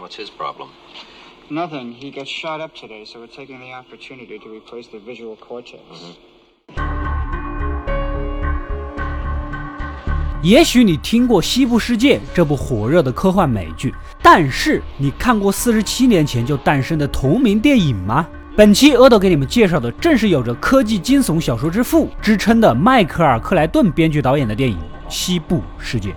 What's his problem? Nothing. He got shot up today, so we're taking the opportunity to replace the visual cortex. 也许你听过《西部世界》这部火热的科幻美剧，但是你看过四十七年前就诞生的同名电影吗？本期阿斗给你们介绍的正是有着科技惊悚小说之父之称的迈克尔·克莱顿编剧导演的电影《西部世界》。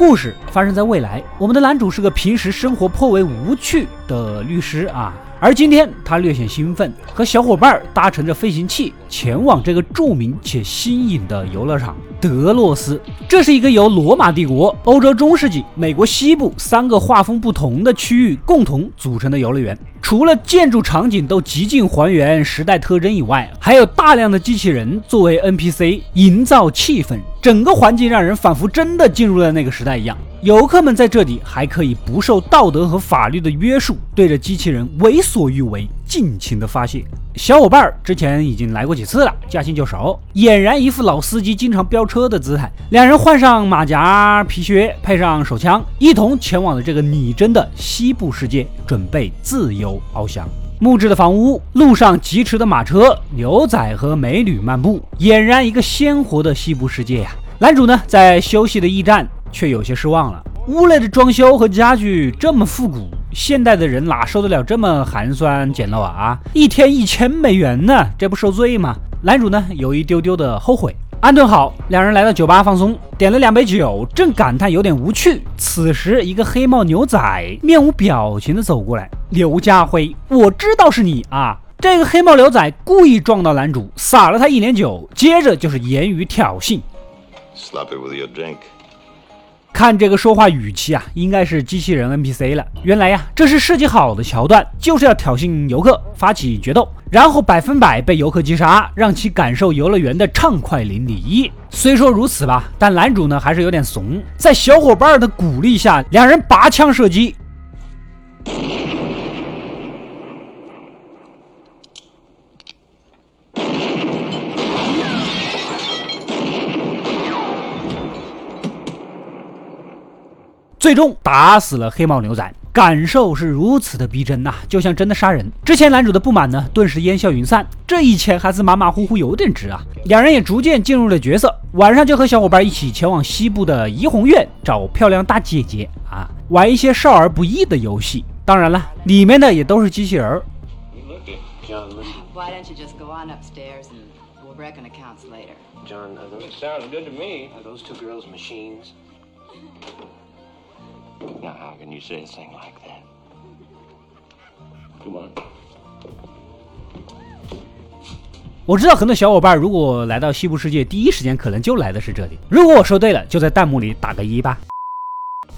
故事发生在未来，我们的男主是个平时生活颇为无趣的律师啊。而今天他略显兴奋，和小伙伴搭乘着飞行器前往这个著名且新颖的游乐场德洛斯。这是一个由罗马帝国、欧洲中世纪、美国西部三个画风不同的区域共同组成的游乐园。除了建筑场景都极尽还原时代特征以外，还有大量的机器人作为 NPC 营造气氛，整个环境让人仿佛真的进入了那个时代一样。游客们在这里还可以不受道德和法律的约束，对着机器人为所欲为，尽情的发泄。小伙伴儿之前已经来过几次了，驾轻就熟，俨然一副老司机经常飙车的姿态。两人换上马甲、皮靴，配上手枪，一同前往了这个拟真的西部世界，准备自由翱翔。木质的房屋，路上疾驰的马车，牛仔和美女漫步，俨然一个鲜活的西部世界呀。男主呢，在休息的驿站。却有些失望了。屋内的装修和家具这么复古，现代的人哪受得了这么寒酸简陋啊？一天一千美元呢，这不受罪吗？男主呢有一丢丢的后悔。安顿好，两人来到酒吧放松，点了两杯酒，正感叹有点无趣。此时，一个黑帽牛仔面无表情的走过来：“刘家辉，我知道是你啊！”这个黑帽牛仔故意撞到男主，洒了他一脸酒，接着就是言语挑衅。看这个说话语气啊，应该是机器人 NPC 了。原来呀，这是设计好的桥段，就是要挑衅游客，发起决斗，然后百分百被游客击杀，让其感受游乐园的畅快淋漓。虽说如此吧，但男主呢还是有点怂，在小伙伴的鼓励下，两人拔枪射击。最终打死了黑帽牛仔，感受是如此的逼真呐，就像真的杀人。之前男主的不满呢，顿时烟消云散。这一钱还是马马虎虎有点值啊。两人也逐渐进入了角色，晚上就和小伙伴一起前往西部的怡红院找漂亮大姐姐啊，玩一些少儿不宜的游戏。当然了，里面的也都是机器人儿。Now, how can you say a thing like that? Come on. 我知道很多小伙伴如果来到西部世界，第一时间可能就来的是这里。如果我说对了，就在弹幕里打个一吧。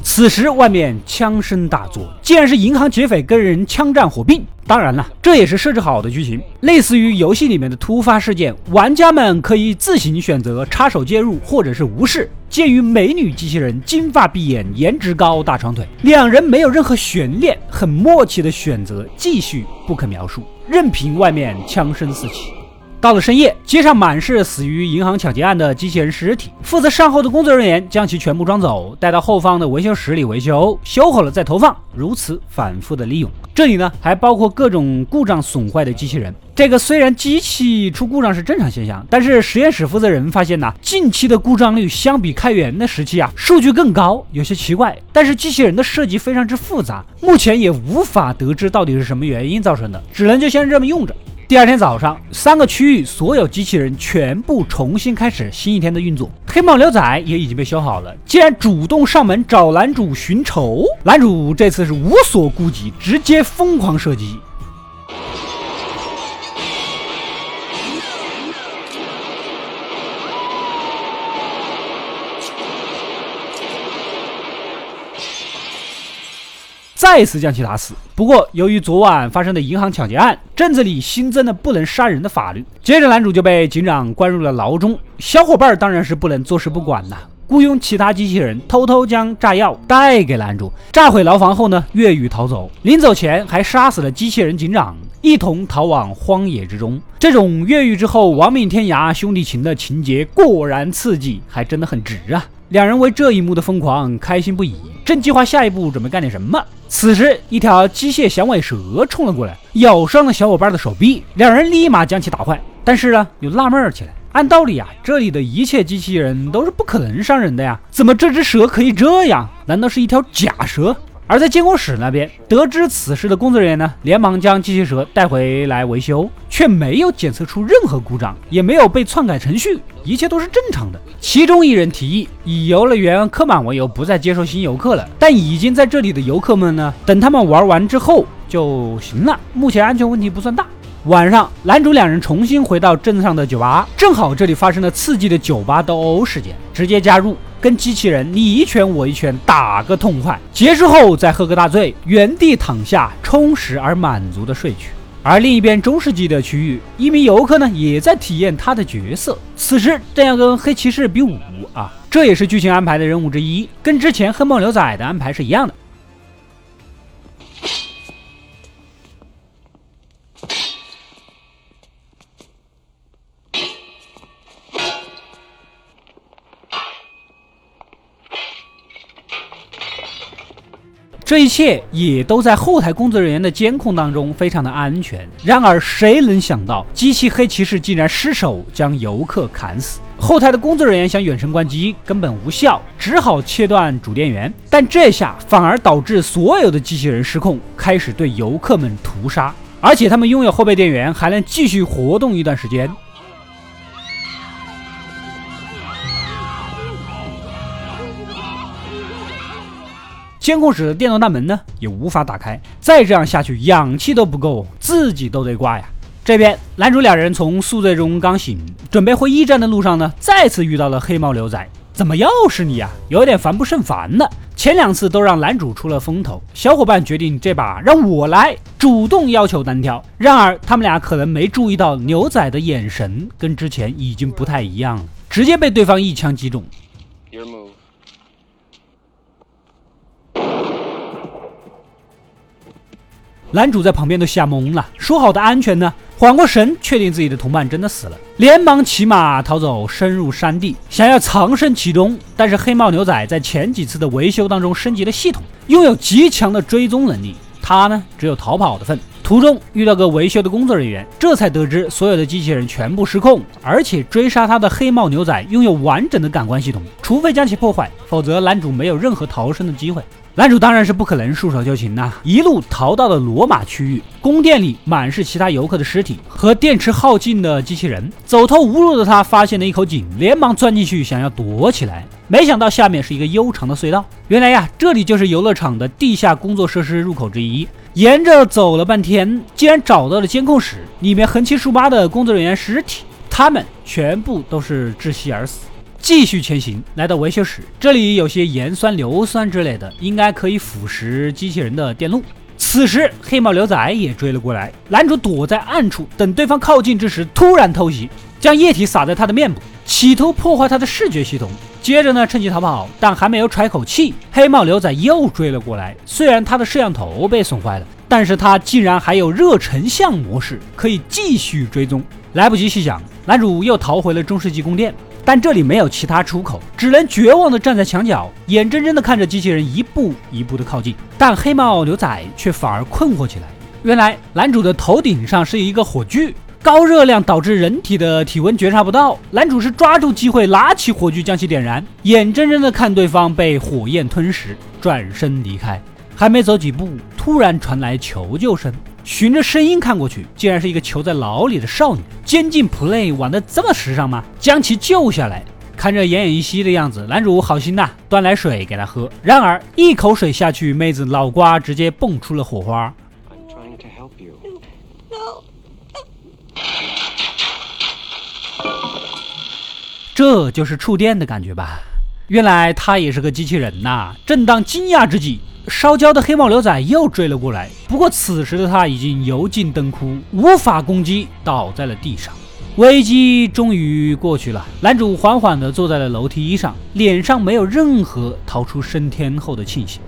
此时外面枪声大作，竟然是银行劫匪跟人枪战火并。当然了，这也是设置好的剧情，类似于游戏里面的突发事件，玩家们可以自行选择插手介入，或者是无视。鉴于美女机器人金发碧眼、颜值高、大长腿，两人没有任何悬念，很默契的选择继续不可描述，任凭外面枪声四起。到了深夜，街上满是死于银行抢劫案的机器人尸体。负责善后的工作人员将其全部装走，带到后方的维修室里维修，修好了再投放，如此反复的利用。这里呢，还包括各种故障损坏的机器人。这个虽然机器出故障是正常现象，但是实验室负责人发现呢，近期的故障率相比开源的时期啊，数据更高，有些奇怪。但是机器人的设计非常之复杂，目前也无法得知到底是什么原因造成的，只能就先这么用着。第二天早上，三个区域所有机器人全部重新开始新一天的运作。黑帽牛仔也已经被修好了，竟然主动上门找男主寻仇。男主这次是无所顾忌，直接疯狂射击。再次将其打死。不过，由于昨晚发生的银行抢劫案，镇子里新增了不能杀人的法律。接着，男主就被警长关入了牢中。小伙伴当然是不能坐视不管呐。雇佣其他机器人偷偷将炸药带给男主，炸毁牢房后呢，越狱逃走。临走前还杀死了机器人警长，一同逃往荒野之中。这种越狱之后亡命天涯兄弟情的情节果然刺激，还真的很值啊！两人为这一幕的疯狂开心不已，正计划下一步准备干点什么。此时，一条机械响尾蛇冲了过来，咬伤了小伙伴的手臂，两人立马将其打坏。但是呢，又纳闷起来。按道理啊，这里的一切机器人都是不可能伤人的呀，怎么这只蛇可以这样？难道是一条假蛇？而在监控室那边，得知此事的工作人员呢，连忙将机器蛇带回来维修，却没有检测出任何故障，也没有被篡改程序，一切都是正常的。其中一人提议以游乐园客满为由，不再接受新游客了。但已经在这里的游客们呢，等他们玩完之后就行了，目前安全问题不算大。晚上，男主两人重新回到镇上的酒吧，正好这里发生了刺激的酒吧斗殴事件，直接加入，跟机器人你一拳我一拳打个痛快。结束后再喝个大醉，原地躺下，充实而满足的睡去。而另一边中世纪的区域，一名游客呢也在体验他的角色，此时正要跟黑骑士比武啊，这也是剧情安排的任务之一，跟之前黑猫牛仔的安排是一样的。这一切也都在后台工作人员的监控当中，非常的安全。然而，谁能想到机器黑骑士竟然失手将游客砍死？后台的工作人员想远程关机，根本无效，只好切断主电源。但这下反而导致所有的机器人失控，开始对游客们屠杀。而且他们拥有后备电源，还能继续活动一段时间。监控室的电动大门呢，也无法打开。再这样下去，氧气都不够，自己都得挂呀。这边男主两人从宿醉中刚醒，准备回驿站的路上呢，再次遇到了黑猫牛仔。怎么又是你啊？有点烦不胜烦了。前两次都让男主出了风头，小伙伴决定这把让我来，主动要求单挑。然而他们俩可能没注意到牛仔的眼神跟之前已经不太一样了，直接被对方一枪击中。男主在旁边都吓懵了，说好的安全呢？缓过神，确定自己的同伴真的死了，连忙骑马逃走，深入山地，想要藏身其中。但是黑帽牛仔在前几次的维修当中升级了系统，拥有极强的追踪能力，他呢只有逃跑的份。途中遇到个维修的工作人员，这才得知所有的机器人全部失控，而且追杀他的黑帽牛仔拥有完整的感官系统，除非将其破坏，否则男主没有任何逃生的机会。男主当然是不可能束手就擒呐，一路逃到了罗马区域，宫殿里满是其他游客的尸体和电池耗尽的机器人。走投无路的他发现了一口井，连忙钻进去想要躲起来，没想到下面是一个悠长的隧道。原来呀，这里就是游乐场的地下工作设施入口之一。沿着走了半天，竟然找到了监控室，里面横七竖八的工作人员尸体，他们全部都是窒息而死。继续前行，来到维修室，这里有些盐酸、硫酸之类的，应该可以腐蚀机器人的电路。此时，黑帽牛仔也追了过来，男主躲在暗处，等对方靠近之时，突然偷袭，将液体洒在他的面部，企图破坏他的视觉系统。接着呢，趁机逃跑，但还没有喘口气，黑帽牛仔又追了过来。虽然他的摄像头被损坏了，但是他竟然还有热成像模式，可以继续追踪。来不及细想，男主又逃回了中世纪宫殿。但这里没有其他出口，只能绝望地站在墙角，眼睁睁地看着机器人一步一步地靠近。但黑帽牛仔却反而困惑起来。原来男主的头顶上是一个火炬，高热量导致人体的体温觉察不到。男主是抓住机会拿起火炬将其点燃，眼睁睁地看对方被火焰吞噬，转身离开。还没走几步，突然传来求救声。循着声音看过去，竟然是一个囚在牢里的少女。监禁 play 玩的这么时尚吗？将其救下来，看着奄奄一息的样子，男主好心呐，端来水给她喝。然而一口水下去，妹子脑瓜直接蹦出了火花。这就是触电的感觉吧？原来他也是个机器人呐！正当惊讶之际。烧焦的黑帽牛仔又追了过来，不过此时的他已经油尽灯枯，无法攻击，倒在了地上。危机终于过去了，男主缓缓地坐在了楼梯上，脸上没有任何逃出升天后的庆幸。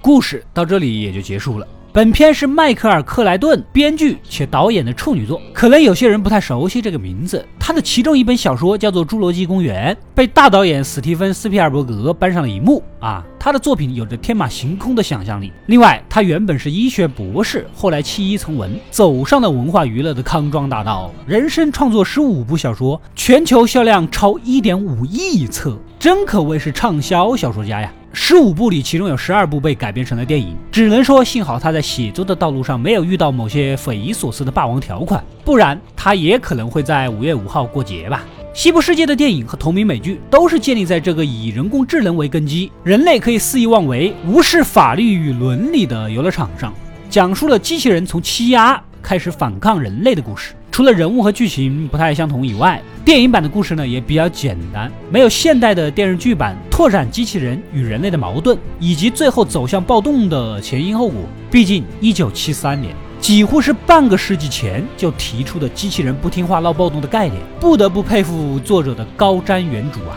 故事到这里也就结束了。本片是迈克尔·克莱顿编剧且导演的处女作，可能有些人不太熟悉这个名字。他的其中一本小说叫做《侏罗纪公园》，被大导演史蒂芬·斯皮尔伯格搬上了荧幕啊。他的作品有着天马行空的想象力。另外，他原本是医学博士，后来弃医从文，走上了文化娱乐的康庄大道，人生创作十五部小说，全球销量超一点五亿册，真可谓是畅销小说家呀。十五部里，其中有十二部被改编成了电影，只能说幸好他在写作的道路上没有遇到某些匪夷所思的霸王条款，不然他也可能会在五月五号过节吧。西部世界的电影和同名美剧都是建立在这个以人工智能为根基，人类可以肆意妄为、无视法律与伦理的游乐场上，讲述了机器人从欺压开始反抗人类的故事。除了人物和剧情不太相同以外，电影版的故事呢也比较简单，没有现代的电视剧版拓展机器人与人类的矛盾，以及最后走向暴动的前因后果。毕竟，一九七三年，几乎是半个世纪前就提出的机器人不听话闹暴动的概念，不得不佩服作者的高瞻远瞩啊。